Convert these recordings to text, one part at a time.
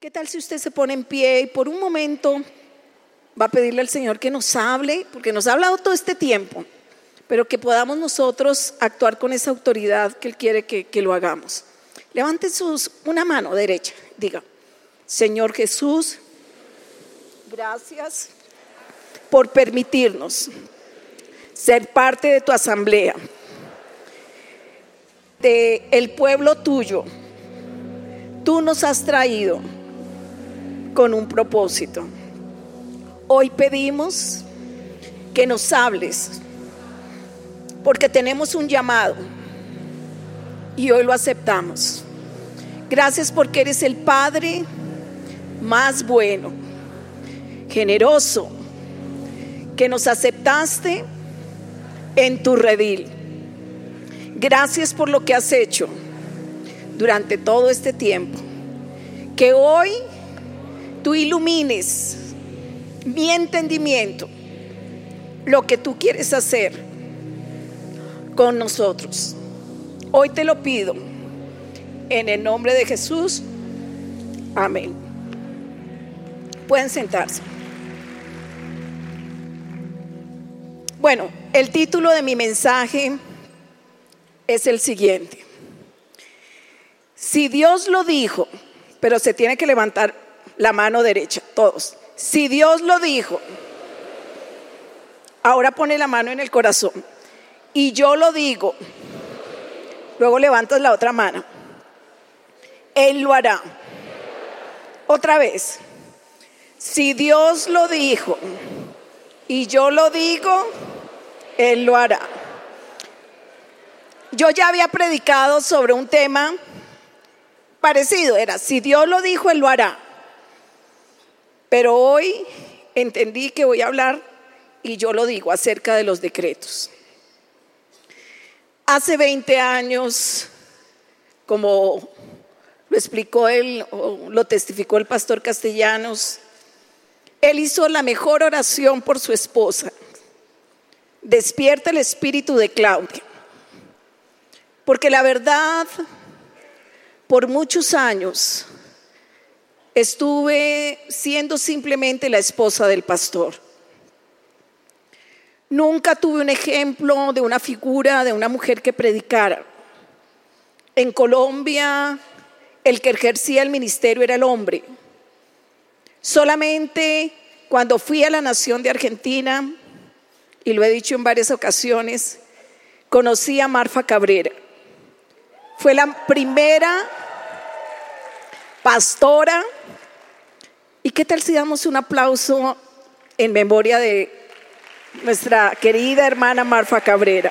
¿Qué tal si usted se pone en pie y por un momento va a pedirle al Señor que nos hable, porque nos ha hablado todo este tiempo, pero que podamos nosotros actuar con esa autoridad que Él quiere que, lo hagamos? Levante sus, una mano derecha, diga, Señor Jesús, gracias por permitirnos ser parte de tu asamblea, de el pueblo tuyo. Tú nos has traído con un propósito. Hoy pedimos que nos hables, porque tenemos un llamado y hoy lo aceptamos. Gracias porque eres el Padre más bueno, generoso, que nos aceptaste en tu redil. Gracias por lo que has hecho durante todo este tiempo. Que hoy tú ilumines mi entendimiento, lo que tú quieres hacer con nosotros. Hoy te lo pido en el nombre de Jesús. Amén. Pueden sentarse. Bueno, el título de mi mensaje es el siguiente. Si Dios lo dijo, pero se tiene que levantar la mano derecha, todos. Si Dios lo dijo, ahora pone la mano en el corazón. Y yo lo digo, luego levantas la otra mano. Él lo hará. Otra vez. Si Dios lo dijo y yo lo digo, Él lo hará. Yo ya había predicado sobre un tema parecido, era, si Dios lo dijo, Él lo hará. Pero hoy entendí que voy a hablar, y yo lo digo, acerca de los decretos. Hace 20 años, como lo explicó él, lo testificó el pastor Castellanos, él hizo la mejor oración por su esposa. Despierta el espíritu de Claudia. Porque la verdad, por muchos años, estuve siendo simplemente la esposa del pastor. Nunca tuve un ejemplo de una figura de una mujer que predicara. En Colombia, el que ejercía el ministerio era el hombre. Solamente cuando fui a la nación de Argentina, y lo he dicho en varias ocasiones, conocí a Marfa Cabrera. Fue la primera pastora. ¿Y qué tal si damos un aplauso en memoria de nuestra querida hermana Marfa Cabrera?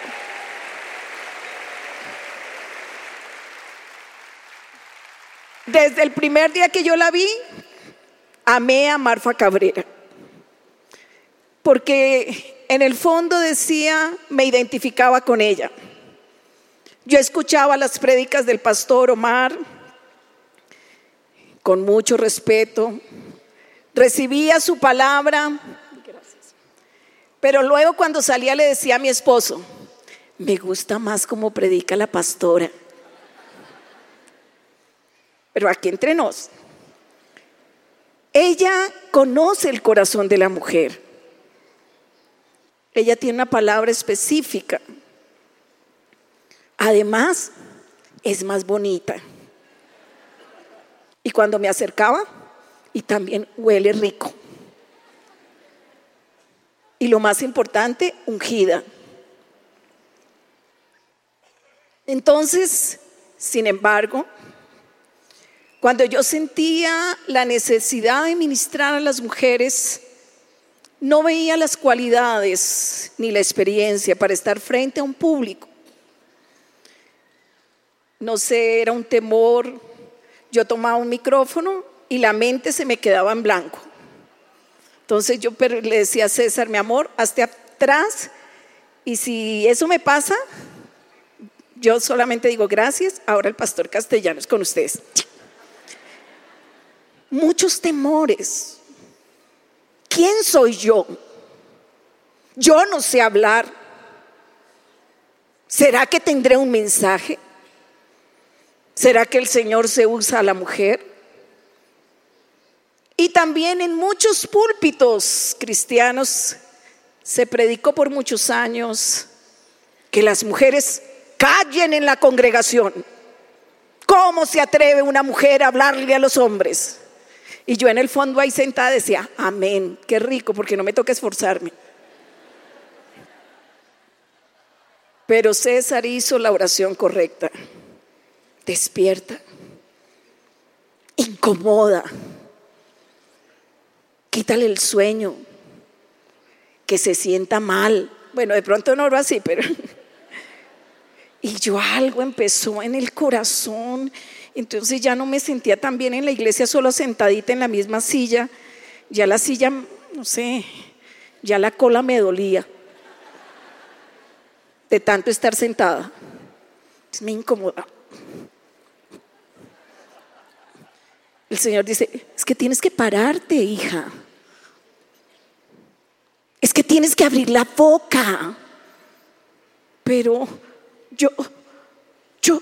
Desde el primer día que yo la vi, amé a Marfa Cabrera. Porque en el fondo decía, me identificaba con ella. Yo escuchaba las prédicas del pastor Omar con mucho respeto, recibía su palabra, pero luego cuando salía le decía a mi esposo, me gusta más como predica la pastora. Pero aquí entre nos, ella conoce el corazón de la mujer. Ella tiene una palabra específica. Además, es más bonita. Y cuando me acercaba, y también huele rico. Y lo más importante, ungida. Entonces, sin embargo, cuando yo sentía la necesidad de ministrar a las mujeres, no veía las cualidades ni la experiencia para estar frente a un público. No sé, era un temor. Yo tomaba un micrófono y la mente se me quedaba en blanco. Entonces yo le decía a César, mi amor, hazte atrás y si eso me pasa, yo solamente digo gracias, ahora el pastor castellano es con ustedes muchos temores. ¿Quién soy yo? Yo no sé hablar. ¿Será que tendré un mensaje? ¿Será que el Señor se usa a la mujer? Y también en muchos púlpitos cristianos se predicó por muchos años que las mujeres callen en la congregación. ¿Cómo se atreve una mujer a hablarle a los hombres? Y yo en el fondo ahí sentada decía, amén, qué rico, porque no me toca esforzarme. Pero César hizo la oración correcta. Despierta. Incomoda. Quítale el sueño. Que se sienta mal. Bueno, de pronto no lo así, pero... Y yo algo empezó en el corazón. Entonces ya no me sentía tan bien en la iglesia solo sentadita en la misma silla. Ya la silla, no sé, ya la cola me dolía de tanto estar sentada. Me incomoda. El Señor dice, es que tienes que pararte, hija. Es que tienes que abrir la boca. Pero yo, yo,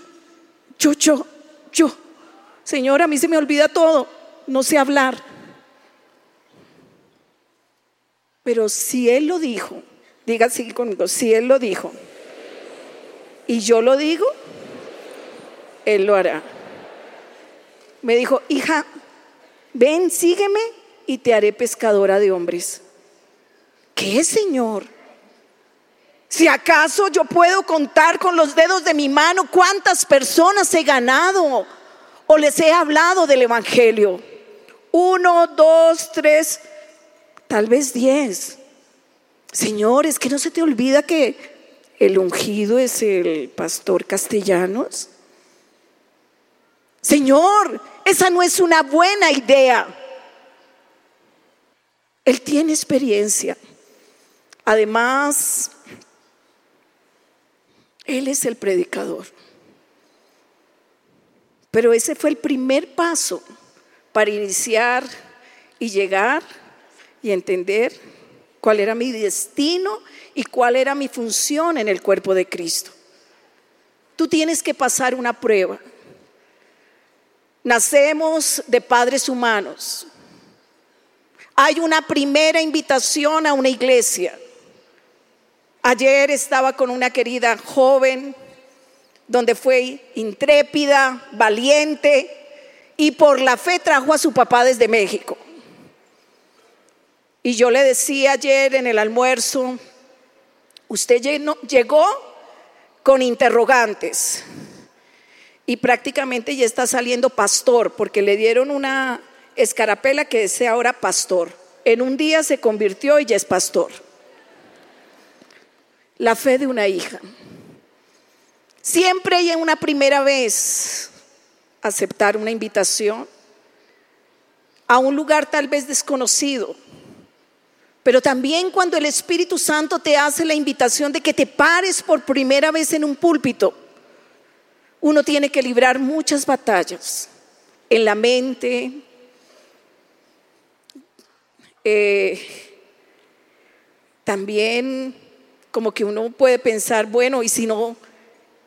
yo, yo, yo. Señor, a mí se me olvida todo. No sé hablar. Pero si Él lo dijo, diga así conmigo, si Él lo dijo, y yo lo digo, Él lo hará. Me dijo, hija, ven, sígueme y te haré pescadora de hombres. ¿Qué, Señor? Si acaso yo puedo contar con los dedos de mi mano cuántas personas he ganado o les he hablado del Evangelio. Uno, dos, tres, tal vez diez. Señor, es que no se te olvida que el ungido es el pastor castellanos? Señor, esa no es una buena idea. Él tiene experiencia. Además, Él es el predicador. Pero ese fue el primer paso para iniciar y llegar y entender cuál era mi destino y cuál era mi función en el cuerpo de Cristo. Tú tienes que pasar una prueba. Nacemos de padres humanos. Hay una primera invitación a una iglesia. Ayer estaba con una querida joven donde fue intrépida, valiente y por la fe trajo a su papá desde México. Y yo le decía ayer en el almuerzo, Usted llegó con interrogantes y prácticamente ya está saliendo pastor porque le dieron una escarapela que es ahora pastor. En un día se convirtió y ya es pastor. La fe de una hija. Siempre hay una primera vez aceptar una invitación a un lugar tal vez desconocido pero también cuando el Espíritu Santo te hace la invitación de que te pares por primera vez en un púlpito, uno tiene que librar muchas batallas en la mente, eh, también como que uno puede pensar, bueno, y si no,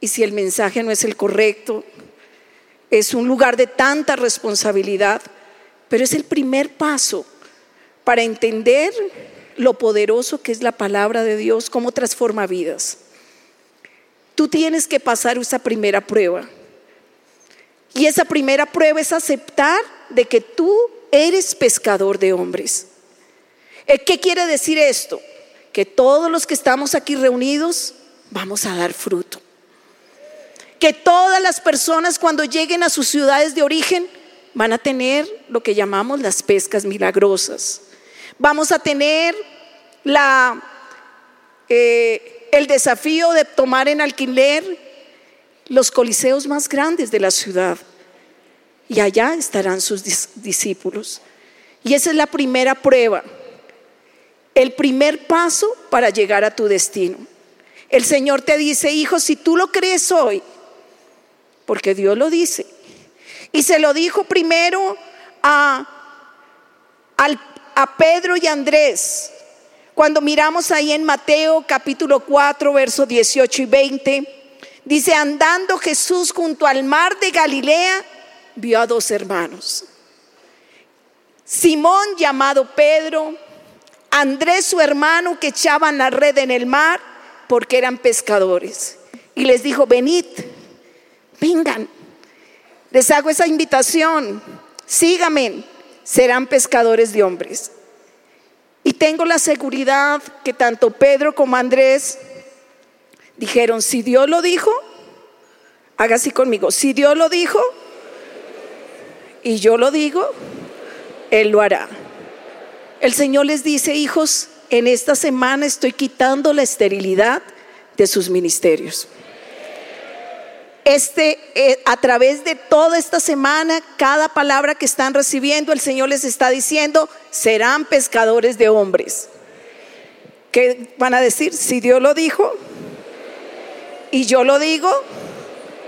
y si el mensaje no es el correcto, es un lugar de tanta responsabilidad, pero es el primer paso para entender lo poderoso que es la palabra de Dios, cómo transforma vidas. Tú tienes que pasar esa primera prueba. Y esa primera prueba es aceptar de que tú eres pescador de hombres. Eh, ¿Qué quiere decir esto? Que todos los que estamos aquí reunidos vamos a dar fruto. Que todas las personas cuando lleguen a sus ciudades de origen van a tener lo que llamamos las pescas milagrosas vamos a tener la, eh, el desafío de tomar en alquiler los coliseos más grandes de la ciudad. Y allá estarán sus discípulos. Y esa es la primera prueba, el primer paso para llegar a tu destino. El Señor te dice, hijo, si tú lo crees hoy, porque Dios lo dice, y se lo dijo primero a, a Pedro y Andrés. Cuando miramos ahí en Mateo capítulo 4, versos 18 y 20, dice, andando Jesús junto al mar de Galilea, vio a dos hermanos. Simón llamado Pedro, Andrés su hermano que echaban la red en el mar porque eran pescadores. Y les dijo, venid, vengan, les hago esa invitación, síganme, serán pescadores de hombres. Y tengo la seguridad que tanto Pedro como Andrés dijeron, si Dios lo dijo, haga así conmigo, si Dios lo dijo y yo lo digo, Él lo hará. El Señor les dice, hijos, en esta semana estoy quitando la esterilidad de sus ministerios. Este, eh, a través de toda esta semana, cada palabra que están recibiendo, el Señor les está diciendo, serán pescadores de hombres. ¿Qué van a decir? Si Dios lo dijo y yo lo digo,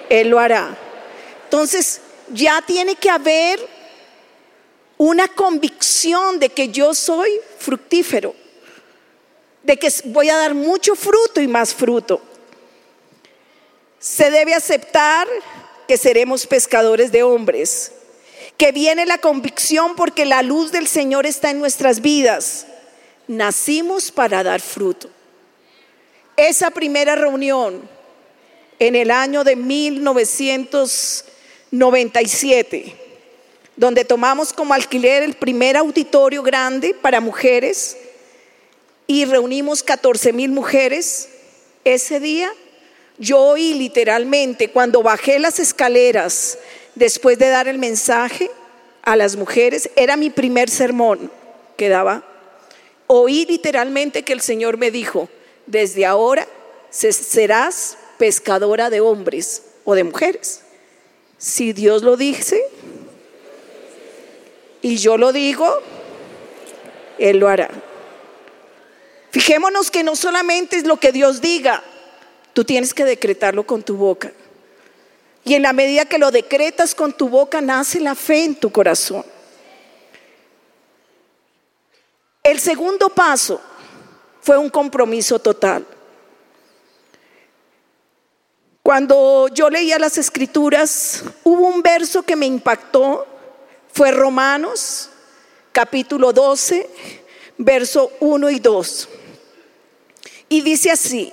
Él lo hará. Entonces, ya tiene que haber una convicción de que yo soy fructífero, de que voy a dar mucho fruto y más fruto. Se debe aceptar que seremos pescadores de hombres, que viene la convicción porque la luz del Señor está en nuestras vidas. Nacimos para dar fruto. Esa primera reunión en el año de 1997, donde tomamos como alquiler el primer auditorio grande para mujeres y reunimos 14 mil mujeres, ese día yo oí literalmente cuando bajé las escaleras después de dar el mensaje a las mujeres, era mi primer sermón que daba. Oí literalmente que el Señor me dijo, desde ahora serás pescadora de hombres o de mujeres. Si Dios lo dice y yo lo digo, Él lo hará. Fijémonos que no solamente es lo que Dios diga, tú tienes que decretarlo con tu boca. Y en la medida que lo decretas con tu boca, nace la fe en tu corazón. El segundo paso fue un compromiso total. Cuando yo leía las escrituras, hubo un verso que me impactó, fue Romanos capítulo 12, verso 1 y 2. Y dice así,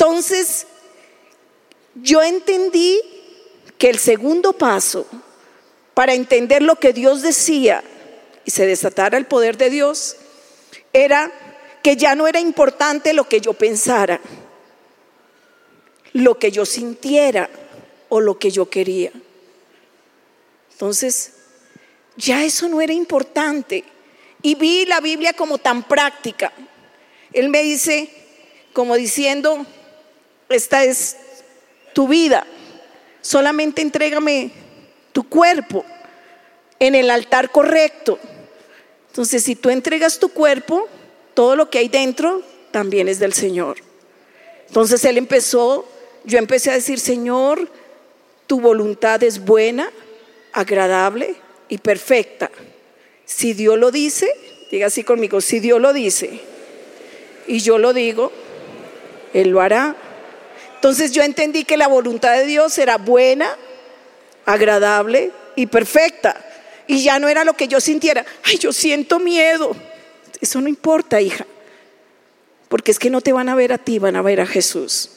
Entonces, yo entendí que el segundo paso para entender lo que Dios decía y se desatara el poder de Dios era que ya no era importante lo que yo pensara, lo que yo sintiera o lo que yo quería. Entonces, ya eso no era importante. Y vi la Biblia como tan práctica. Él me dice, como diciendo, esta es tu vida, solamente entrégame tu cuerpo en el altar correcto. Entonces, si tú entregas tu cuerpo, todo lo que hay dentro también es del Señor. Entonces él empezó, yo empecé a decir, Señor, tu voluntad es buena, agradable y perfecta. Si Dios lo dice, diga así conmigo, si Dios lo dice y yo lo digo, Él lo hará. Entonces yo entendí que la voluntad de Dios era buena, agradable y perfecta. Y ya no era lo que yo sintiera, ay, yo siento miedo, eso no importa, hija. Porque es que no te van a ver a ti, van a ver a Jesús.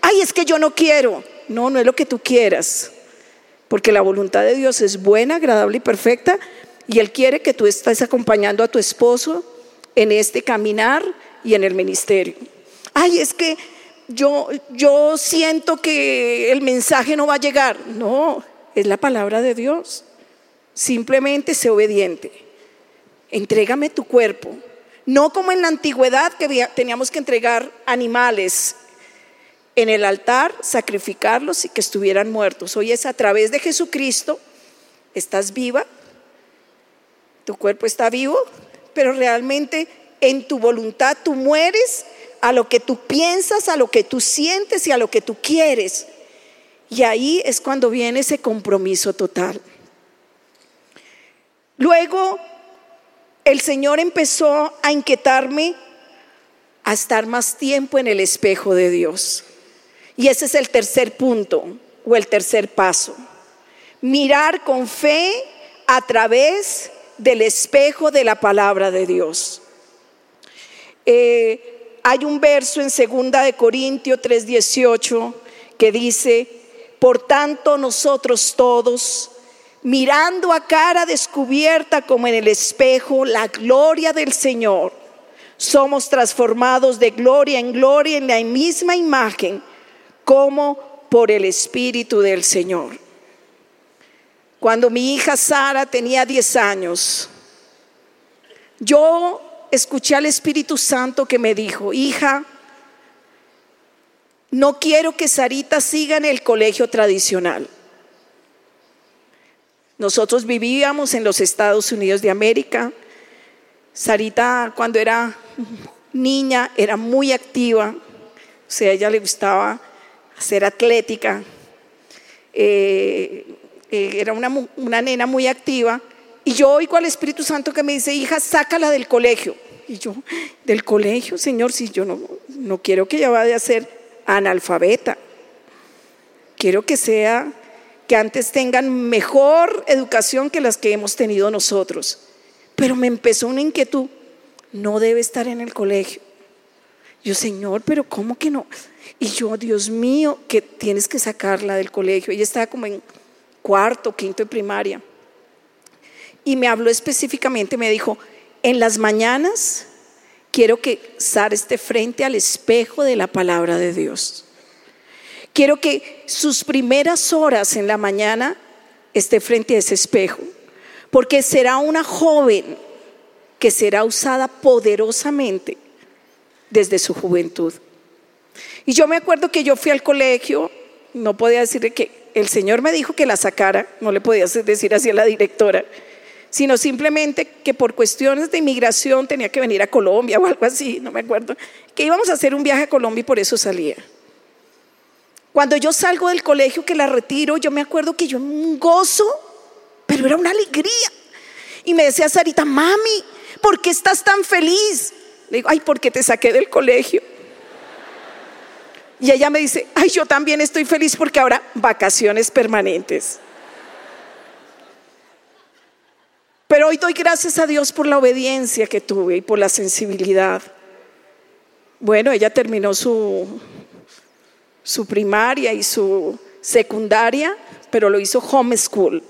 Ay, es que yo no quiero. No, no es lo que tú quieras. Porque la voluntad de Dios es buena, agradable y perfecta. Y Él quiere que tú estés acompañando a tu esposo en este caminar y en el ministerio. Ay, es que yo, yo siento que el mensaje no va a llegar. No, es la palabra de Dios. Simplemente sé obediente entrégame tu cuerpo. No como en la antigüedad que teníamos que entregar animales en el altar, sacrificarlos y que estuvieran muertos. Hoy es a través de Jesucristo, estás viva, Tu cuerpo está vivo, pero realmente en tu voluntad tú mueres a lo que tú piensas, a lo que tú sientes y a lo que tú quieres. Y ahí es cuando viene ese compromiso total. Luego, el Señor empezó a inquietarme a estar más tiempo en el espejo de Dios. Y ese es el tercer punto o el tercer paso. Mirar con fe a través del espejo de la palabra de Dios. Eh, hay un verso en 2 de Corintios 3:18 que dice, por tanto nosotros todos, mirando a cara descubierta como en el espejo la gloria del Señor, somos transformados de gloria en gloria en la misma imagen como por el Espíritu del Señor. Cuando mi hija Sara tenía 10 años, yo escuché al Espíritu Santo que me dijo, hija, no quiero que Sarita siga en el colegio tradicional. Nosotros vivíamos en los Estados Unidos de América. Sarita cuando era niña era muy activa, o sea, a ella le gustaba ser atlética, eh, eh, era una, una nena muy activa. Y yo oigo al Espíritu Santo que me dice, hija, sácala del colegio. Y yo, del colegio, Señor, si yo no, no quiero que ella vaya a ser analfabeta. Quiero que sea, que antes tengan mejor educación que las que hemos tenido nosotros. Pero me empezó una inquietud, no debe estar en el colegio. Yo, Señor, pero ¿cómo que no? Y yo, Dios mío, que tienes que sacarla del colegio. Ella estaba como en cuarto, quinto de primaria. Y me habló específicamente, me dijo, en las mañanas quiero que Sara esté frente al espejo de la palabra de Dios. Quiero que sus primeras horas en la mañana esté frente a ese espejo, porque será una joven que será usada poderosamente desde su juventud. Y yo me acuerdo que yo fui al colegio, no podía decirle que el Señor me dijo que la sacara, no le podía decir así a la directora, sino simplemente que por cuestiones de inmigración tenía que venir a Colombia o algo así, no me acuerdo, que íbamos a hacer un viaje a Colombia y por eso salía. Cuando yo salgo del colegio que la retiro, yo me acuerdo que yo un gozo, pero era una alegría. Y me decía Sarita, mami, ¿por qué estás tan feliz? Le digo, ay, porque te saqué del colegio. Y ella me dice, ay, yo también estoy feliz porque ahora vacaciones permanentes. Pero hoy doy gracias a Dios por la obediencia que tuve y por la sensibilidad. Bueno, ella terminó su, su primaria y su secundaria, pero lo hizo homeschool.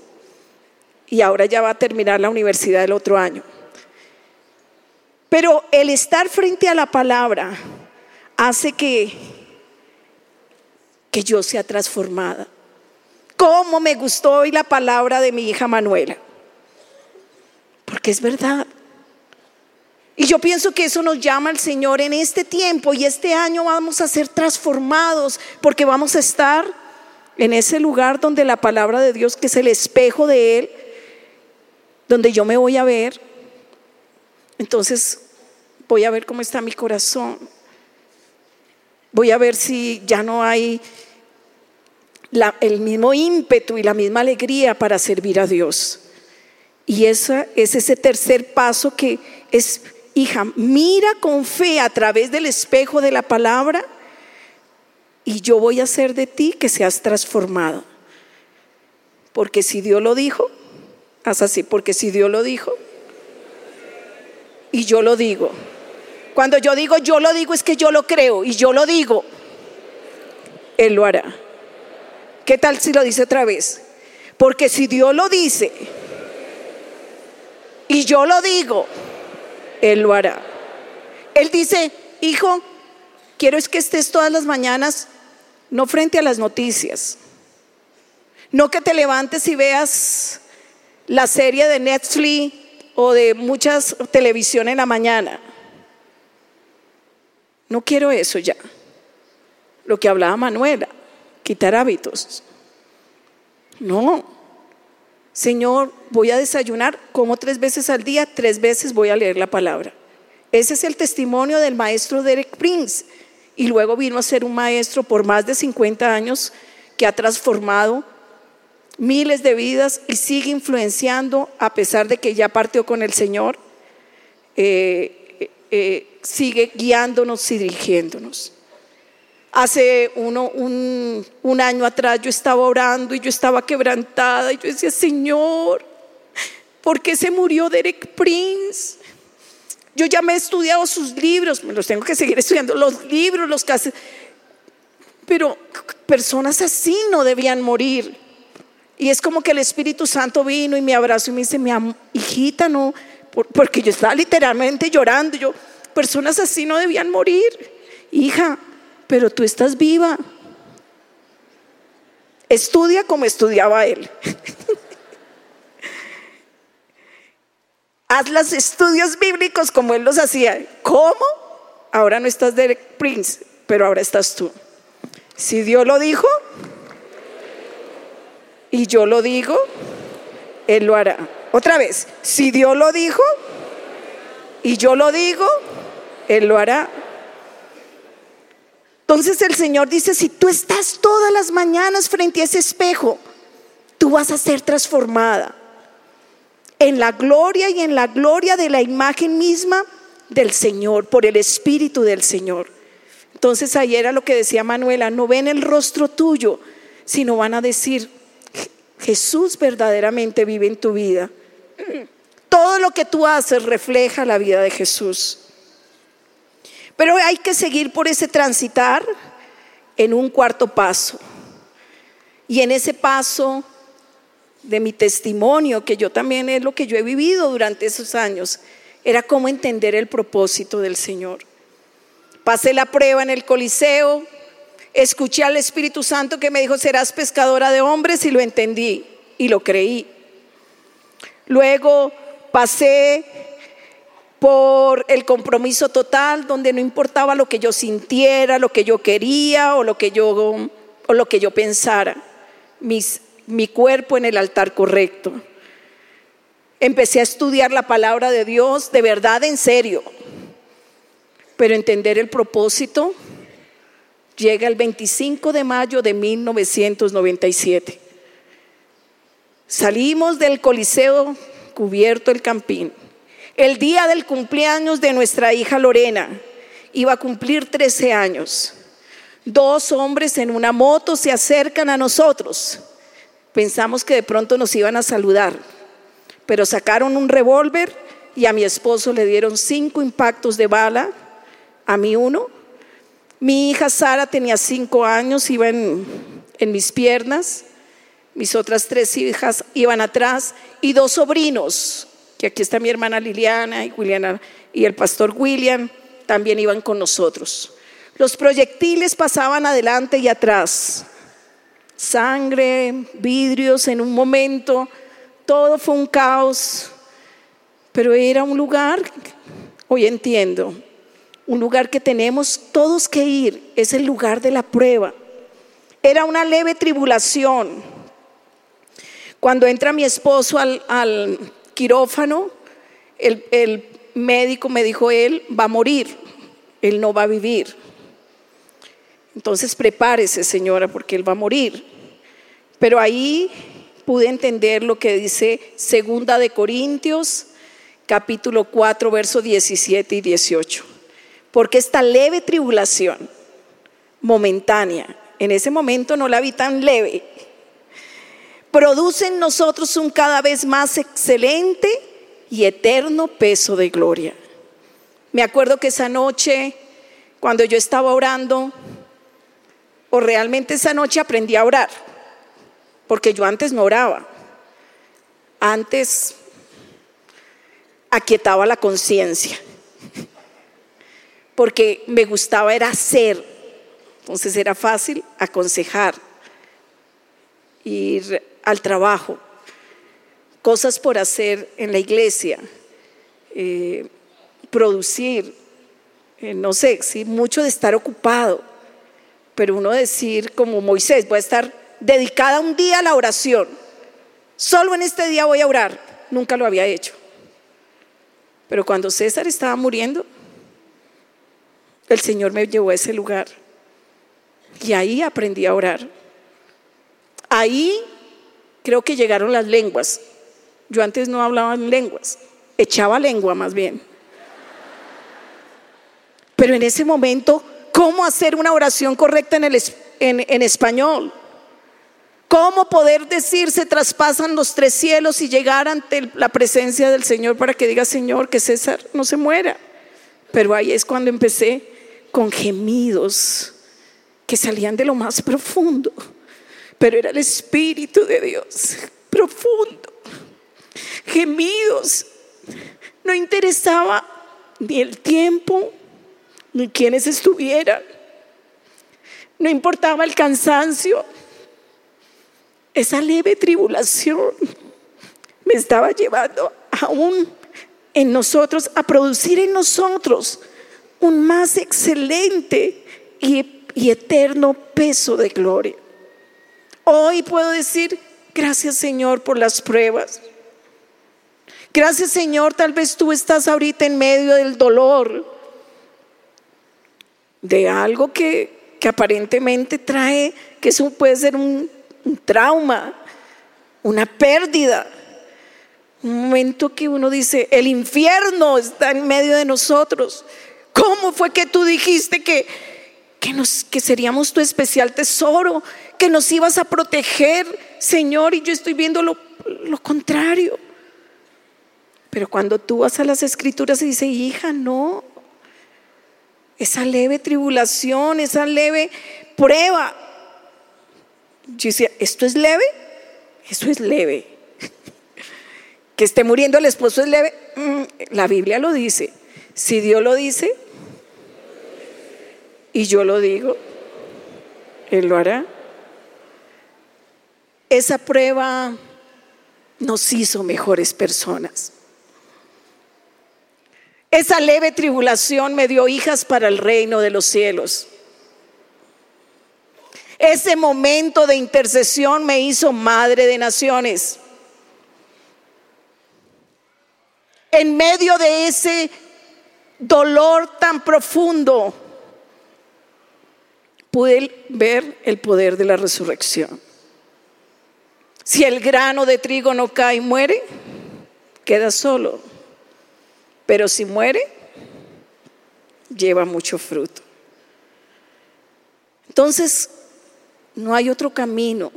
Y ahora ya va a terminar la universidad el otro año. Pero el estar frente a la palabra hace que que yo sea transformada. ¿Cómo me gustó hoy la palabra de mi hija Manuela? Porque es verdad. Y yo pienso que eso nos llama al Señor en este tiempo y este año vamos a ser transformados porque vamos a estar en ese lugar donde la palabra de Dios, que es el espejo de Él, donde yo me voy a ver. Entonces voy a ver cómo está mi corazón. Voy a ver si ya no hay el mismo ímpetu y la misma alegría para servir a Dios. Y esa es ese tercer paso que es, hija, mira con fe a través del espejo de la palabra y yo voy a hacer de ti que seas transformado. Porque si Dios lo dijo, haz así, porque si Dios lo dijo, y yo lo digo. Cuando yo digo yo lo digo es que yo lo creo y yo lo digo, Él lo hará. ¿Qué tal si lo dice otra vez? Porque si Dios lo dice y yo lo digo, Él lo hará. Él dice, hijo, quiero es que estés todas las mañanas, no frente a las noticias, no que te levantes y veas la serie de Netflix o de muchas televisión en la mañana. No quiero eso ya. Lo que hablaba Manuela quitar hábitos. No. Señor, voy a desayunar, como tres veces al día, tres veces voy a leer la palabra. Ese es el testimonio del maestro Derek Prince. Y luego vino a ser un maestro por más de 50 años que ha transformado miles de vidas y sigue influenciando, a pesar de que ya partió con el Señor, eh, eh, sigue guiándonos y dirigiéndonos. Hace uno, un, un año atrás yo estaba orando y yo estaba quebrantada y yo decía, Señor, ¿por qué se murió Derek Prince? Yo ya me he estudiado sus libros, me los tengo que seguir estudiando, los libros, los casos. Pero personas así no debían morir. Y es como que el Espíritu Santo vino y me abrazó y me dice, mi hijita, no, porque yo estaba literalmente llorando. Yo, personas así no debían morir. Hija, pero tú estás viva. Estudia como estudiaba él. Haz los estudios bíblicos como él los hacía. ¿Cómo? Ahora no estás Derek Prince, pero ahora estás tú. Si Dios lo dijo y yo lo digo, Él lo hará. Otra vez, si Dios lo dijo y yo lo digo, Él lo hará. Entonces el Señor dice, si tú estás todas las mañanas frente a ese espejo, tú vas a ser transformada en la gloria y en la gloria de la imagen misma del Señor, por el Espíritu del Señor. Entonces ahí era lo que decía Manuela, no ven el rostro tuyo, sino van a decir, Jesús verdaderamente vive en tu vida. Todo lo que tú haces refleja la vida de Jesús. Pero hay que seguir por ese transitar en un cuarto paso. Y en ese paso de mi testimonio, que yo también es lo que yo he vivido durante esos años, era cómo entender el propósito del Señor. Pasé la prueba en el Coliseo, escuché al Espíritu Santo que me dijo, serás pescadora de hombres y lo entendí y lo creí. Luego pasé por el compromiso total, donde no importaba lo que yo sintiera, lo que yo quería o lo que yo, o lo que yo pensara, mi cuerpo en el altar correcto. Empecé a estudiar la palabra de Dios de verdad en serio, pero entender el propósito llega el 25 de mayo de 1997. Salimos del Coliseo cubierto el Campín el día del cumpleaños de nuestra hija Lorena. Iba a cumplir 13 años. Dos hombres en una moto se acercan a nosotros. Pensamos que de pronto nos iban a saludar, pero sacaron un revólver y a mi esposo le dieron cinco impactos de bala, a mí uno. Mi hija Sara tenía cinco años, iba en, en mis piernas. Mis otras tres hijas iban atrás y dos sobrinos, que aquí está mi hermana Liliana y, y el pastor William, también iban con nosotros. Los proyectiles pasaban adelante y atrás. Sangre, vidrios en un momento, todo fue un caos, pero era un lugar, hoy entiendo, un lugar que tenemos todos que ir, es el lugar de la prueba. Era una leve tribulación. Cuando entra mi esposo al, al quirófano, el, médico me dijo, él va a morir, él no va a vivir. Entonces prepárese, señora, porque él va a morir. Pero ahí pude entender lo que dice Segunda de Corintios, capítulo 4, versos 17 y 18. Porque esta leve tribulación momentánea, en ese momento no la vi tan leve, produce en nosotros un cada vez más excelente y eterno peso de gloria. Me acuerdo que esa noche, cuando yo estaba orando, o realmente esa noche aprendí a orar, porque yo antes no oraba. Antes aquietaba la conciencia, porque me gustaba era hacer, entonces era fácil aconsejar y al trabajo, cosas por hacer en la iglesia, eh, producir, eh, no sé, sí, mucho de estar ocupado, pero uno decir como Moisés, voy a estar dedicada un día a la oración, Solo en este día voy a orar. Nunca lo había hecho. Pero cuando César estaba muriendo, el Señor me llevó a ese lugar. Y ahí aprendí a orar. Ahí creo que llegaron las lenguas. Yo antes no hablaba en lenguas, echaba lengua más bien. Pero en ese momento, ¿cómo hacer una oración correcta en, el, en, español? ¿Cómo poder decir se traspasan los tres cielos y llegar ante la presencia del Señor para que diga, Señor, que César no se muera? Pero ahí es cuando empecé con gemidos que salían de lo más profundo, pero era el Espíritu de Dios, profundo. Gemidos. No interesaba ni el tiempo, ni quienes estuvieran. No importaba el cansancio. Esa leve tribulación me estaba llevando aún en nosotros a producir en nosotros un más excelente y, y eterno peso de gloria. Hoy puedo decir, gracias Señor por las pruebas. Gracias Señor, tal vez tú estás ahorita en medio del dolor, de algo que, que aparentemente trae, que eso puede ser un, un trauma, una pérdida. Un momento que uno dice, el infierno está en medio de nosotros. ¿Cómo fue que tú dijiste que, que, nos, que seríamos tu especial tesoro, que nos ibas a proteger, Señor? Y yo estoy viendo lo, contrario. Pero cuando tú vas a las escrituras y dice, hija, no, esa leve tribulación, esa leve prueba. Yo decía, ¿esto es leve? Eso es leve. que esté muriendo el esposo es leve. Mm, la Biblia lo dice. Si Dios lo dice y yo lo digo, Él lo hará. Esa prueba nos hizo mejores personas. Esa leve tribulación me dio hijas para el reino de los cielos. Ese momento de intercesión me hizo madre de naciones. En medio de ese dolor tan profundo, pude ver el poder de la resurrección. Si el grano de trigo no cae y muere, queda solo. Pero si muere, lleva mucho fruto. Entonces, no hay otro camino.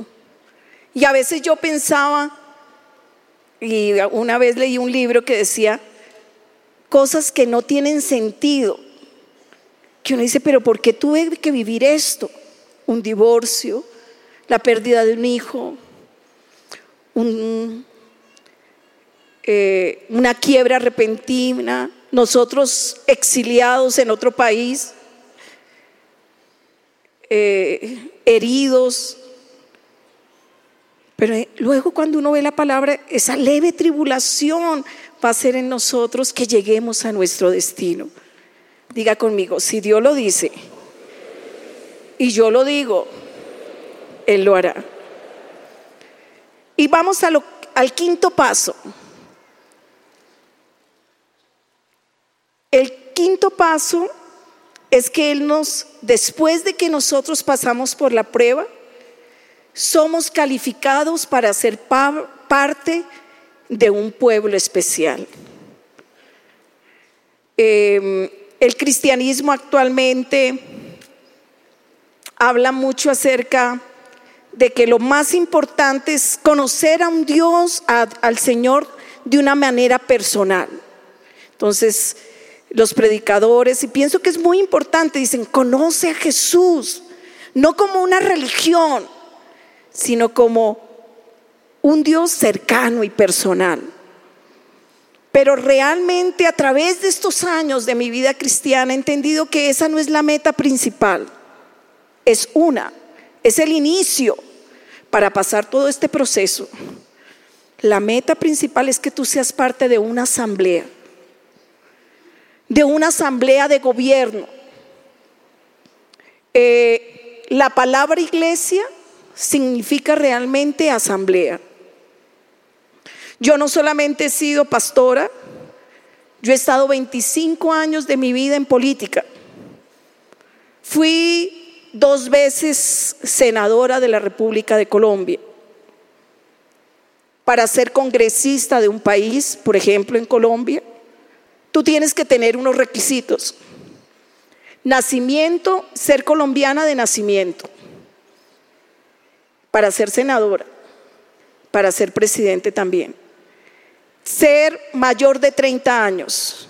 Y a veces yo pensaba, y una vez leí un libro que decía, cosas que no tienen sentido. Que uno dice, pero ¿por qué tuve que vivir esto? Un divorcio, la pérdida de un hijo, eh, una quiebra repentina, nosotros exiliados en otro país, eh, heridos. Pero eh, luego cuando uno ve la palabra, esa leve tribulación va a ser en nosotros que lleguemos a nuestro destino. Diga conmigo, si Dios lo dice y yo lo digo, Él lo hará. Y vamos al quinto paso. El quinto paso es que Él nos, después de que nosotros pasamos por la prueba, somos calificados para ser parte de un pueblo especial. Em, el cristianismo actualmente habla mucho acerca de que lo más importante es conocer a un Dios, al Señor, de una manera personal. Entonces, los predicadores, y pienso que es muy importante, dicen, conoce a Jesús, no como una religión, sino como un Dios cercano y personal. Pero realmente a través de estos años de mi vida cristiana he entendido que esa no es la meta principal, es una, es el inicio para pasar todo este proceso. La meta principal es que tú seas parte de una asamblea de una asamblea de gobierno. Eh, la palabra iglesia significa realmente asamblea. Yo no solamente he sido pastora, yo he estado 25 años de mi vida en política. Fui dos veces senadora de la República de Colombia. Para ser congresista de un país, por ejemplo en Colombia, tú tienes que tener unos requisitos. Nacimiento, ser colombiana de nacimiento. Para ser senadora, para ser presidente también ser mayor de 30 años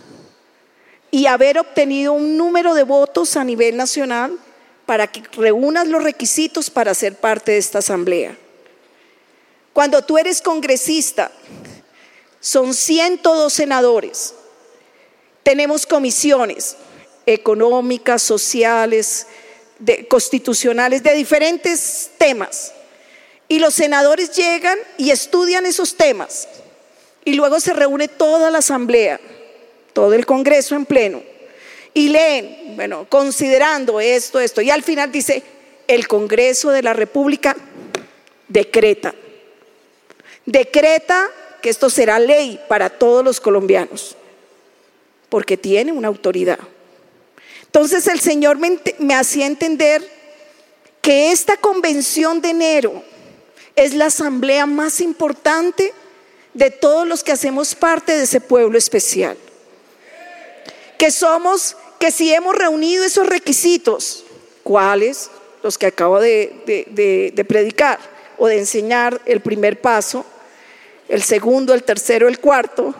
y haber obtenido un número de votos a nivel nacional para que reúnas los requisitos para ser parte de esta asamblea. Cuando tú eres congresista, son 102 senadores. Tenemos comisiones económicas, sociales, constitucionales, de diferentes temas. Y los senadores llegan y estudian esos temas y luego se reúne toda la asamblea, todo el Congreso en pleno, y leen, bueno, considerando esto, esto, y al final dice, el Congreso de la República decreta, decreta que esto será ley para todos los colombianos, porque tiene una autoridad. Entonces el Señor me, me hacía entender que esta convención de enero es la asamblea más importante de todos los que hacemos parte de ese pueblo especial. Que somos, que si hemos reunido esos requisitos, ¿cuáles? Los que acabo de, de predicar o de enseñar el primer paso, el segundo, el tercero, el cuarto,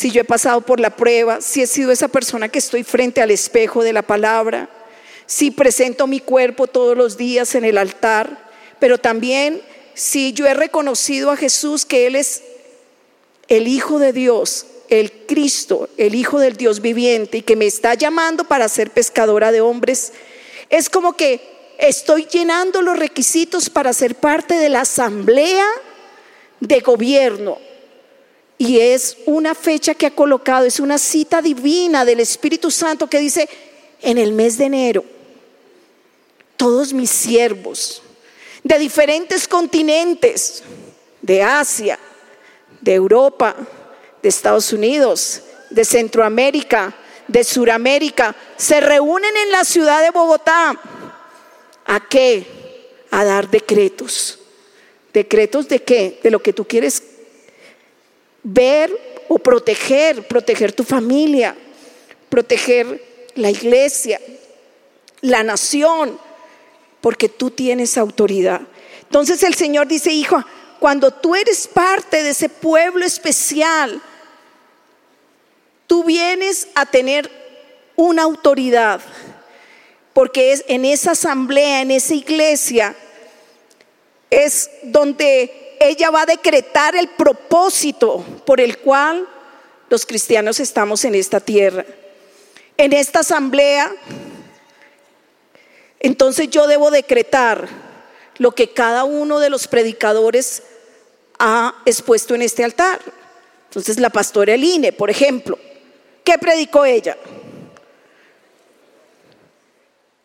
si yo he pasado por la prueba, si he sido esa persona que estoy frente al espejo de la palabra, si presento mi cuerpo todos los días en el altar, pero también si yo he reconocido a Jesús que Él es el Hijo de Dios, el Cristo, el Hijo del Dios viviente y que me está llamando para ser pescadora de hombres, es como que estoy llenando los requisitos para ser parte de la asamblea de gobierno. Y es una fecha que ha colocado, es una cita divina del Espíritu Santo que dice, en el mes de enero, todos mis siervos, de diferentes continentes, de Asia, de Europa, de Estados Unidos, de Centroamérica, de Suramérica, se reúnen en la ciudad de Bogotá. ¿A qué? A dar decretos. ¿Decretos de qué? De lo que tú quieres ver o proteger, proteger tu familia, proteger la iglesia, la nación, porque tú tienes autoridad. Entonces el Señor dice, hijo, cuando tú eres parte de ese pueblo especial, tú vienes a tener una autoridad, porque es en esa asamblea, en esa iglesia, es donde ella va a decretar el propósito por el cual los cristianos estamos en esta tierra. En esta asamblea entonces yo debo decretar lo que cada uno de los predicadores ha expuesto en este altar. Entonces la pastora Eline, por ejemplo, ¿qué predicó ella?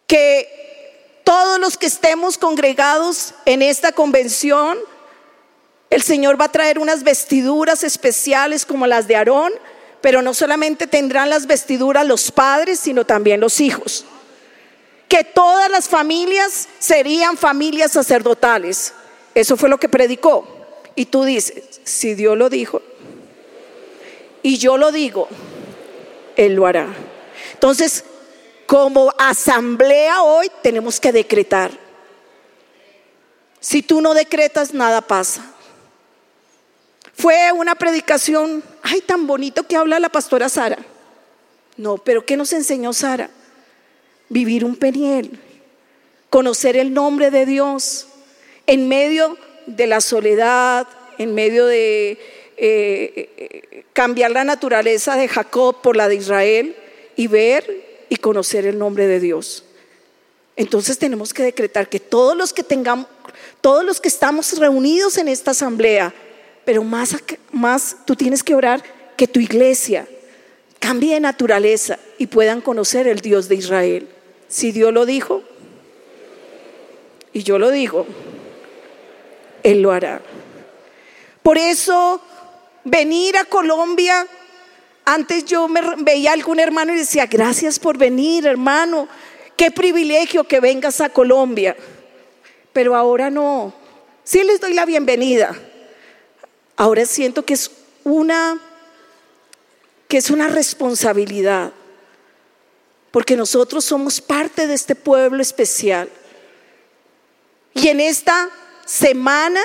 Que todos los que estemos congregados en esta convención, el Señor va a traer unas vestiduras especiales como las de Aarón, pero no solamente tendrán las vestiduras los padres, sino también los hijos que todas las familias serían familias sacerdotales. Eso fue lo que predicó. Y tú dices, si Dios lo dijo y yo lo digo, Él lo hará. Entonces, como asamblea hoy tenemos que decretar. Si tú no decretas, nada pasa. Fue una predicación, ay, tan bonito que habla la pastora Sara. No, pero ¿qué nos enseñó Sara? vivir un peniel, conocer el nombre de Dios en medio de la soledad, en medio de eh, cambiar la naturaleza de Jacob por la de Israel y ver y conocer el nombre de Dios. Entonces tenemos que decretar que todos los que tengamos, todos los que estamos reunidos en esta asamblea, pero más, más tú tienes que orar que tu iglesia cambie de naturaleza y puedan conocer el Dios de Israel. Si Dios lo dijo y yo lo digo, Él lo hará. Por eso, venir a Colombia, antes yo me veía a algún hermano y decía, gracias por venir, hermano, qué privilegio que vengas a Colombia. Pero ahora no, sí les doy la bienvenida. Ahora siento que es una que es una responsabilidad, porque nosotros somos parte de este pueblo especial. Y en esta semana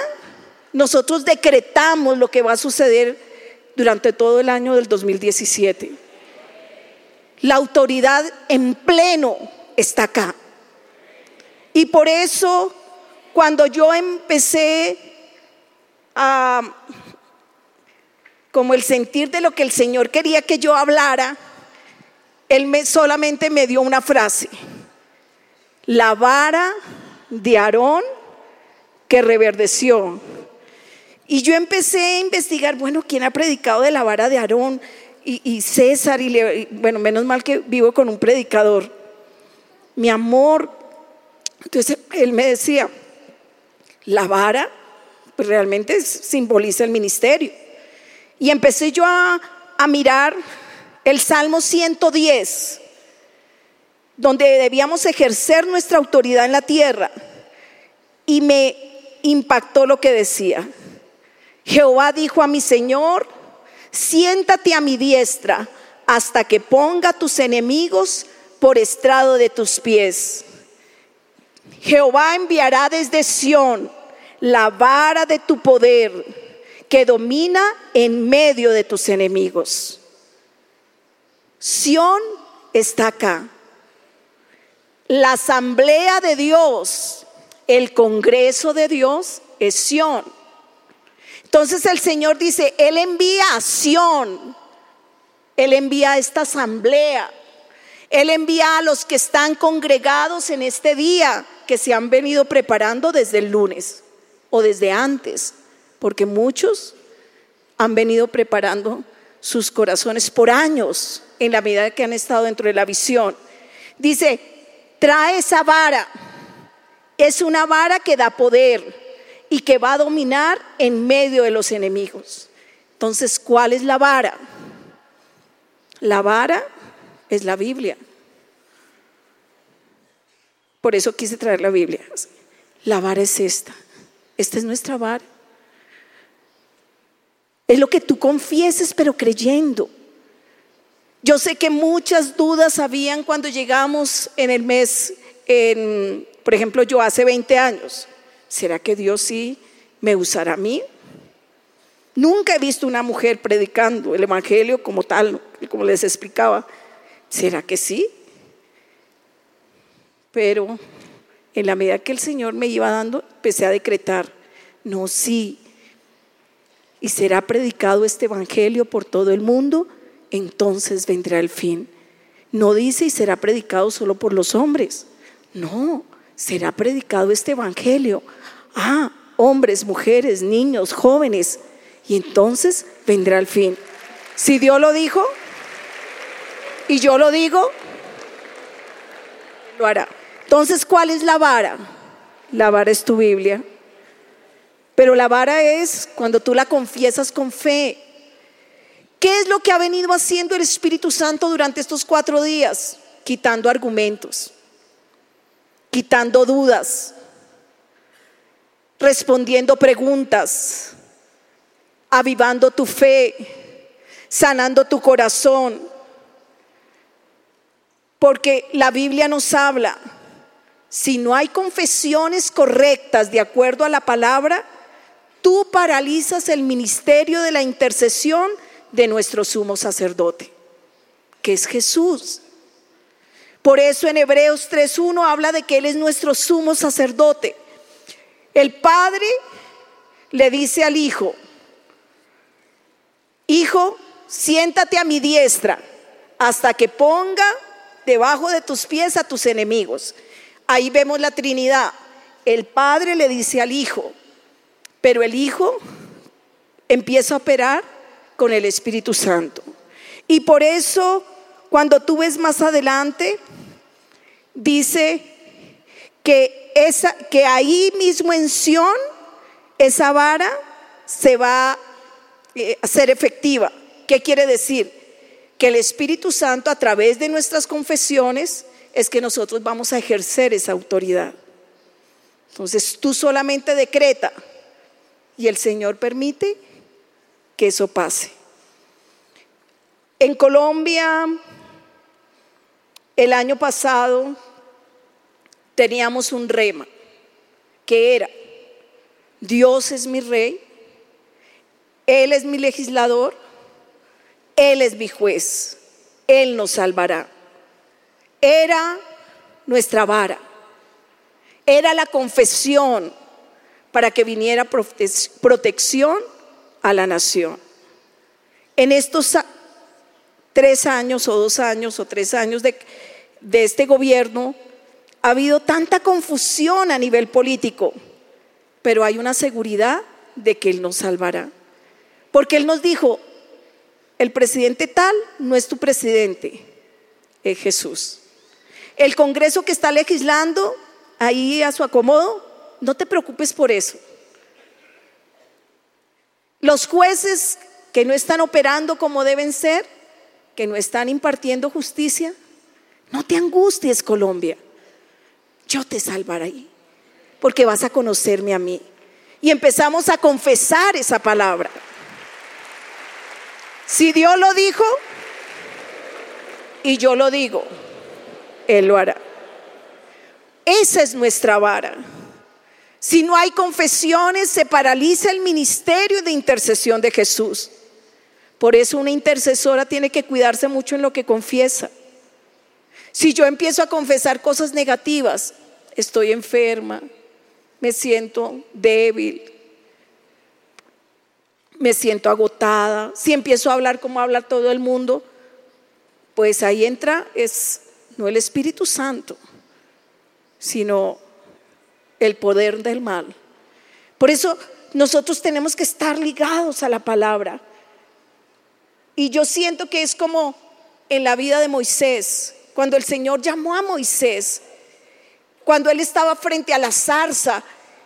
nosotros decretamos lo que va a suceder durante todo el año del 2017. La autoridad en pleno está acá. Y por eso, cuando yo empecé a como el sentir de lo que el Señor quería que yo hablara, Él me, solamente me dio una frase. La vara de Aarón que reverdeció. Y yo empecé a investigar, bueno, ¿quién ha predicado de la vara de Aarón? Y, César, y, bueno, menos mal que vivo con un predicador. Mi amor, entonces él me decía, la vara pues realmente simboliza el ministerio. Y empecé yo a, mirar el Salmo 110, donde debíamos ejercer nuestra autoridad en la tierra. Y me impactó lo que decía. Jehová dijo a mi Señor, siéntate a mi diestra hasta que ponga tus enemigos por estrado de tus pies. Jehová enviará desde Sión la vara de tu poder que domina en medio de tus enemigos. Sión está acá. La asamblea de Dios, el Congreso de Dios es Sión. Entonces el Señor dice, Él envía a Sión, Él envía a esta asamblea, Él envía a los que están congregados en este día, que se han venido preparando desde el lunes o desde antes porque muchos han venido preparando sus corazones por años en la medida que han estado dentro de la visión. Dice, trae esa vara. Es una vara que da poder y que va a dominar en medio de los enemigos. Entonces, ¿cuál es la vara? La vara es la Biblia. Por eso quise traer la Biblia. La vara es esta. Esta es nuestra vara. Es lo que tú confieses, pero creyendo. Yo sé que muchas dudas habían cuando llegamos en el mes, por ejemplo, yo hace 20 años. ¿Será que Dios sí me usará a mí? Nunca he visto una mujer predicando el Evangelio como tal, como les explicaba. ¿Será que sí? Pero en la medida que el Señor me iba dando, empecé a decretar, no, sí, y será predicado este Evangelio por todo el mundo, entonces vendrá el fin. No dice y será predicado solo por los hombres. No, será predicado este Evangelio. Ah, hombres, mujeres, niños, jóvenes. Y entonces vendrá el fin. Si Dios lo dijo y yo lo digo, lo hará. Entonces, ¿cuál es la vara? La vara es tu Biblia. Pero la vara es cuando tú la confiesas con fe. ¿Qué es lo que ha venido haciendo el Espíritu Santo durante estos cuatro días? Quitando argumentos, quitando dudas, respondiendo preguntas, avivando tu fe, sanando tu corazón. Porque la Biblia nos habla, si no hay confesiones correctas de acuerdo a la palabra, tú paralizas el ministerio de la intercesión de nuestro sumo sacerdote, que es Jesús. Por eso en Hebreos 3.1 habla de que Él es nuestro sumo sacerdote. El Padre le dice al Hijo, Hijo, siéntate a mi diestra hasta que ponga debajo de tus pies a tus enemigos. Ahí vemos la Trinidad. El Padre le dice al Hijo, pero el Hijo empieza a operar con el Espíritu Santo. Y por eso, cuando tú ves más adelante, dice que, esa, que ahí mismo en Sión, esa vara se va eh, a ser efectiva. ¿Qué quiere decir? Que el Espíritu Santo a través de nuestras confesiones es que nosotros vamos a ejercer esa autoridad. Entonces tú solamente decreta y el Señor permite que eso pase. En Colombia, el año pasado, teníamos un rema que era, Dios es mi rey, Él es mi legislador, Él es mi juez, Él nos salvará. Era nuestra vara, era la confesión para que viniera protección a la nación. En estos tres años o dos años o tres años de, de este gobierno, ha habido tanta confusión a nivel político, pero hay una seguridad de que Él nos salvará. Porque Él nos dijo, el presidente tal no es tu presidente, es Jesús. El Congreso que está legislando ahí a su acomodo, no te preocupes por eso. Los jueces que no están operando como deben ser, que no están impartiendo justicia, no te angusties, Colombia yo te salvaré, porque vas a conocerme a mí. Y empezamos a confesar esa palabra. Si Dios lo dijo y yo lo digo, Él lo hará. Esa es nuestra vara. Si no hay confesiones, se paraliza el ministerio de intercesión de Jesús. Por eso una intercesora tiene que cuidarse mucho en lo que confiesa. Si yo empiezo a confesar cosas negativas, estoy enferma, me siento débil, me siento agotada, si empiezo a hablar como habla todo el mundo, pues ahí entra es no el Espíritu Santo, sino el poder del mal. Por eso nosotros tenemos que estar ligados a la palabra. Y yo siento que es como en la vida de Moisés, cuando el Señor llamó a Moisés, cuando él estaba frente a la zarza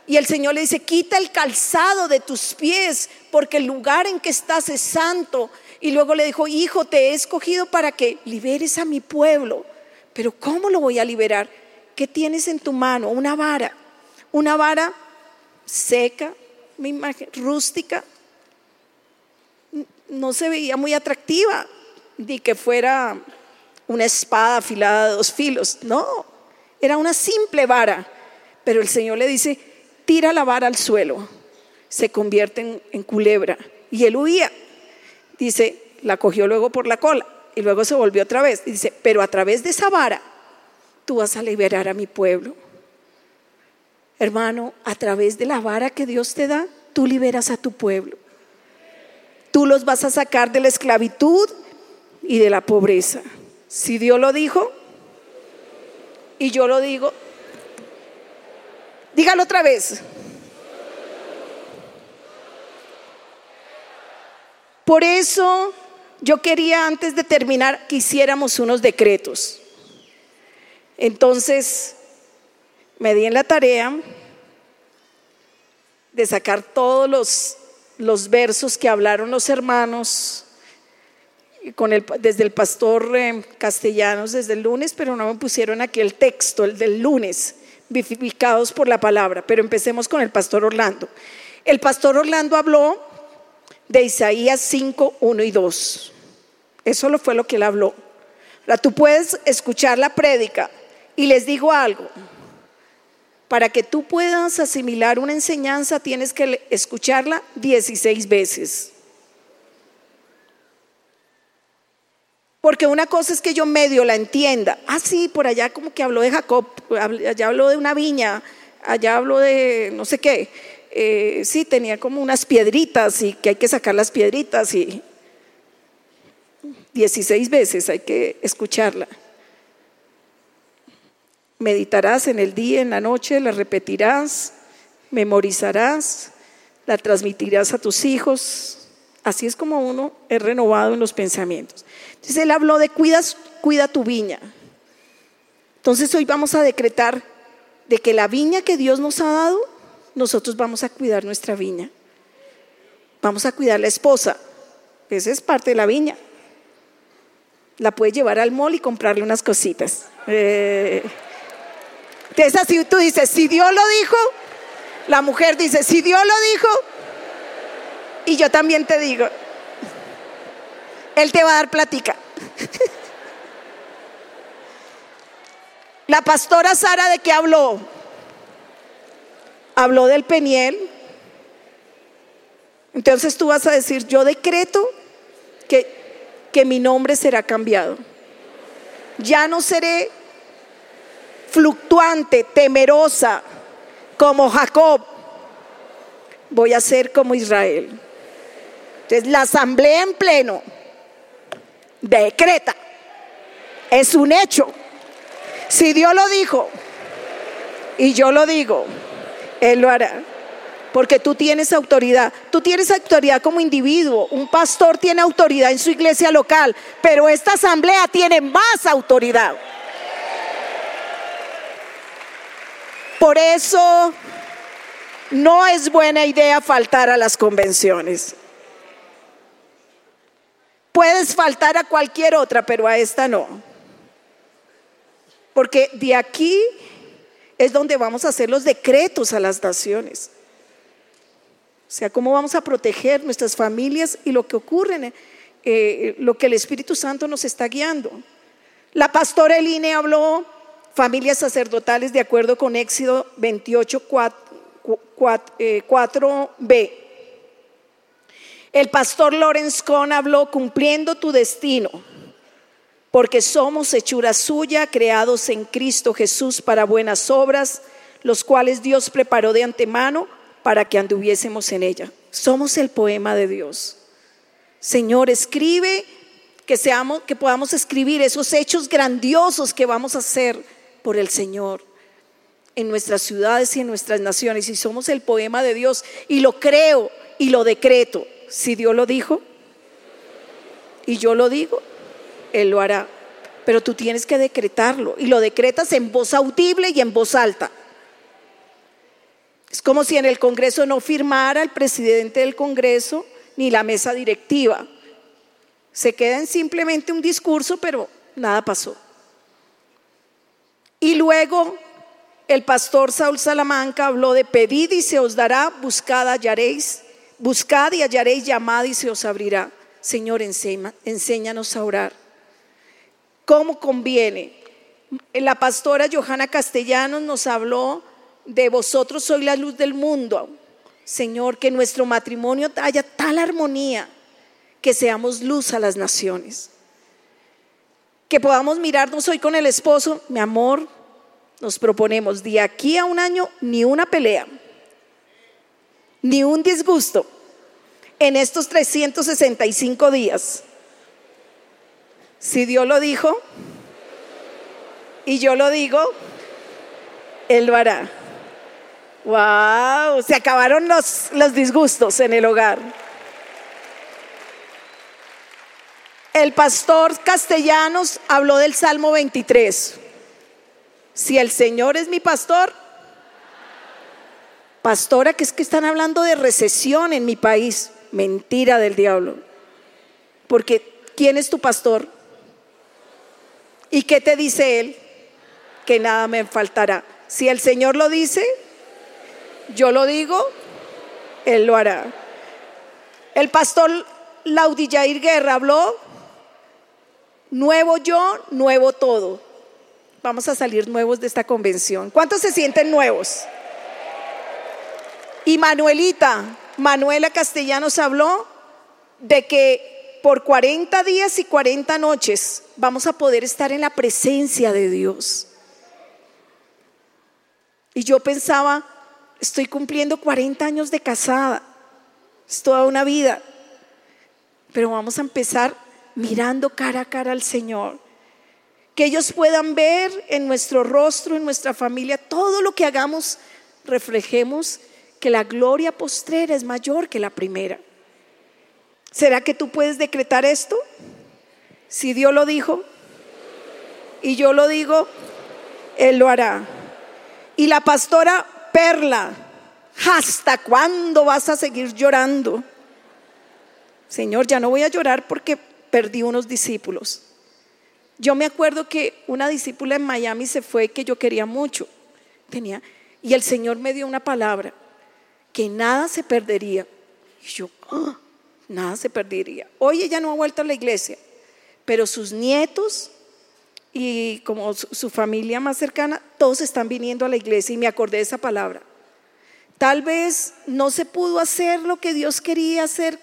y el Señor le dice, quita el calzado de tus pies porque el lugar en que estás es santo. Y luego le dijo, hijo, te he escogido para que liberes a mi pueblo. Pero ¿cómo lo voy a liberar? ¿Qué tienes en tu mano? Una vara. Una vara seca, mi imagen, rústica. No se veía muy atractiva, ni que fuera una espada afilada de dos filos. No, era una simple vara, pero el Señor le dice, tira la vara al suelo, se convierte en, culebra. Y él huía. Dice, la cogió luego por la cola y luego se volvió otra vez. dice, pero a través de esa vara tú vas a liberar a mi pueblo. Hermano, a través de la vara que Dios te da, tú liberas a tu pueblo. Tú los vas a sacar de la esclavitud y de la pobreza. Si Dios lo dijo, y yo lo digo. Dígalo otra vez. Por eso yo quería antes de terminar que hiciéramos unos decretos. Entonces me di en la tarea de sacar todos los, los versos que hablaron los hermanos desde el pastor eh, Castellanos desde el lunes, pero no me pusieron aquí el texto, el del lunes, vivificados por la palabra. Pero empecemos con el pastor Orlando. El pastor Orlando habló de Isaías 5, 1 y 2. Eso fue lo que él habló. Ahora tú puedes escuchar la prédica y les digo algo. Para que tú puedas asimilar una enseñanza tienes que escucharla 16 veces. Porque una cosa es que yo medio la entienda. Ah, sí, por allá como que habló de Jacob, allá habló de una viña, allá habló de no sé qué. Eh, sí, tenía como unas piedritas y que hay que sacar las piedritas y 16 veces hay que escucharla. Meditarás en el día, en la noche, la repetirás, memorizarás, la transmitirás a tus hijos. Así es como uno es renovado en los pensamientos. Entonces él habló de cuidas, cuida tu viña. Entonces hoy vamos a decretar de que la viña que Dios nos ha dado, nosotros vamos a cuidar nuestra viña. Vamos a cuidar la esposa. Esa es parte de la viña. La puede llevar al mall y comprarle unas cositas. Eh, entonces así tú dices, si Dios lo dijo, la mujer dice, si Dios lo dijo, y yo también te digo, Él te va a dar platica. La pastora Sara de qué habló? Habló del peniel. Entonces tú vas a decir, yo decreto que, que mi nombre será cambiado. Ya no seré fluctuante, temerosa, como Jacob. Voy a ser como Israel. Entonces la asamblea en pleno decreta. Es un hecho. Si Dios lo dijo y yo lo digo, Él lo hará. Porque tú tienes autoridad. Tú tienes autoridad como individuo. Un pastor tiene autoridad en su iglesia local. Pero esta asamblea tiene más autoridad. Por eso no es buena idea faltar a las convenciones. Puedes faltar a cualquier otra, pero a esta no. Porque de aquí es donde vamos a hacer los decretos a las naciones. O sea, cómo vamos a proteger nuestras familias y lo que ocurre, eh, lo que el Espíritu Santo nos está guiando. La pastora Eline habló familias sacerdotales de acuerdo con Éxodo 28, 4b. El pastor Lorenz Cohn habló cumpliendo tu destino porque somos hechura suya, creados en Cristo Jesús para buenas obras, los cuales Dios preparó de antemano para que anduviésemos en ella. Somos el poema de Dios. Señor, escribe que seamos que podamos escribir esos hechos grandiosos que vamos a hacer por el Señor en nuestras ciudades y en nuestras naciones y somos el poema de Dios y lo creo y lo decreto. Si Dios lo dijo y yo lo digo, él lo hará. Pero tú tienes que decretarlo y lo decretas en voz audible y en voz alta. Es como si en el Congreso no firmara el presidente del Congreso ni la mesa directiva. Se queda en simplemente un discurso, pero nada pasó. Y luego el pastor Saúl Salamanca habló de pedid y se os dará, buscad hallaréis, buscad y hallaréis, llamad y se os abrirá. Señor, enséñanos a orar cómo conviene. La pastora Johanna Castellanos nos habló de vosotros sois la luz del mundo. Señor, que nuestro matrimonio haya tal armonía que seamos luz a las naciones. Que podamos mirarnos hoy con el esposo, mi amor, nos proponemos de aquí a un año ni una pelea, ni un disgusto en estos 365 días. Si Dios lo dijo y yo lo digo, Él lo hará. ¡Wow! Se acabaron los, los disgustos en el hogar. El pastor Castellanos habló del Salmo 23. Si el Señor es mi pastor, pastora, que es que están hablando de recesión en mi país. Mentira del diablo. Porque ¿quién es tu pastor? ¿Y qué te dice Él? Que nada me faltará. Si el Señor lo dice, yo lo digo, Él lo hará. El pastor Laudillair Guerra habló, nuevo yo, nuevo todo. Vamos a salir nuevos de esta convención. ¿Cuántos se sienten nuevos? Y Manuelita, Manuela Castellanos habló de que por 40 días y 40 noches vamos a poder estar en la presencia de Dios. Y yo pensaba, estoy cumpliendo 40 años de casada, es toda una vida, pero vamos a empezar mirando cara a cara al Señor. Que ellos puedan ver en nuestro rostro, en nuestra familia, todo lo que hagamos, reflejemos que la gloria postrera es mayor que la primera. ¿Será que tú puedes decretar esto? Si Dios lo dijo y yo lo digo, Él lo hará. Y la pastora Perla, ¿hasta cuándo vas a seguir llorando? Señor, ya no voy a llorar porque perdí unos discípulos. Yo me acuerdo que una discípula en Miami se fue que yo quería mucho. Tenía, y el Señor me dio una palabra, que nada se perdería. Y yo, ah, nada se perdería. Hoy ella no ha vuelto a la iglesia, pero sus nietos y como su familia más cercana, todos están viniendo a la iglesia y me acordé de esa palabra. Tal vez no se pudo hacer lo que Dios quería hacer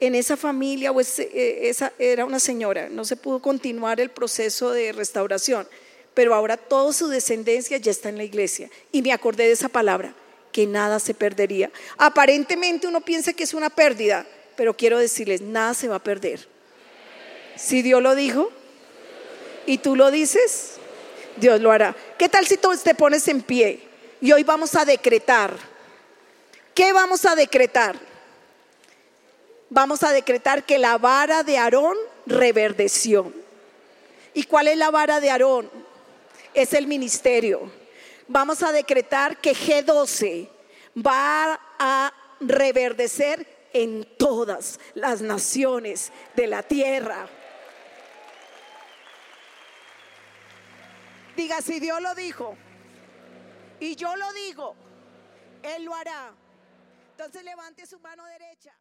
en esa familia, o eh, esa era una señora, no se pudo continuar el proceso de restauración, pero ahora toda su descendencia ya está en la iglesia. Y me acordé de esa palabra, que nada se perdería. Aparentemente uno piensa que es una pérdida, pero quiero decirles, nada se va a perder. Si Dios lo dijo y tú lo dices, Dios lo hará. ¿Qué tal si tú te pones en pie? Y hoy vamos a decretar. ¿Qué vamos a decretar? vamos a decretar que la vara de Aarón reverdeció. ¿Y cuál es la vara de Aarón? Es el ministerio. Vamos a decretar que G12 va a reverdecer en todas las naciones de la tierra. Diga, si Dios lo dijo y yo lo digo, Él lo hará. Entonces levante su mano derecha.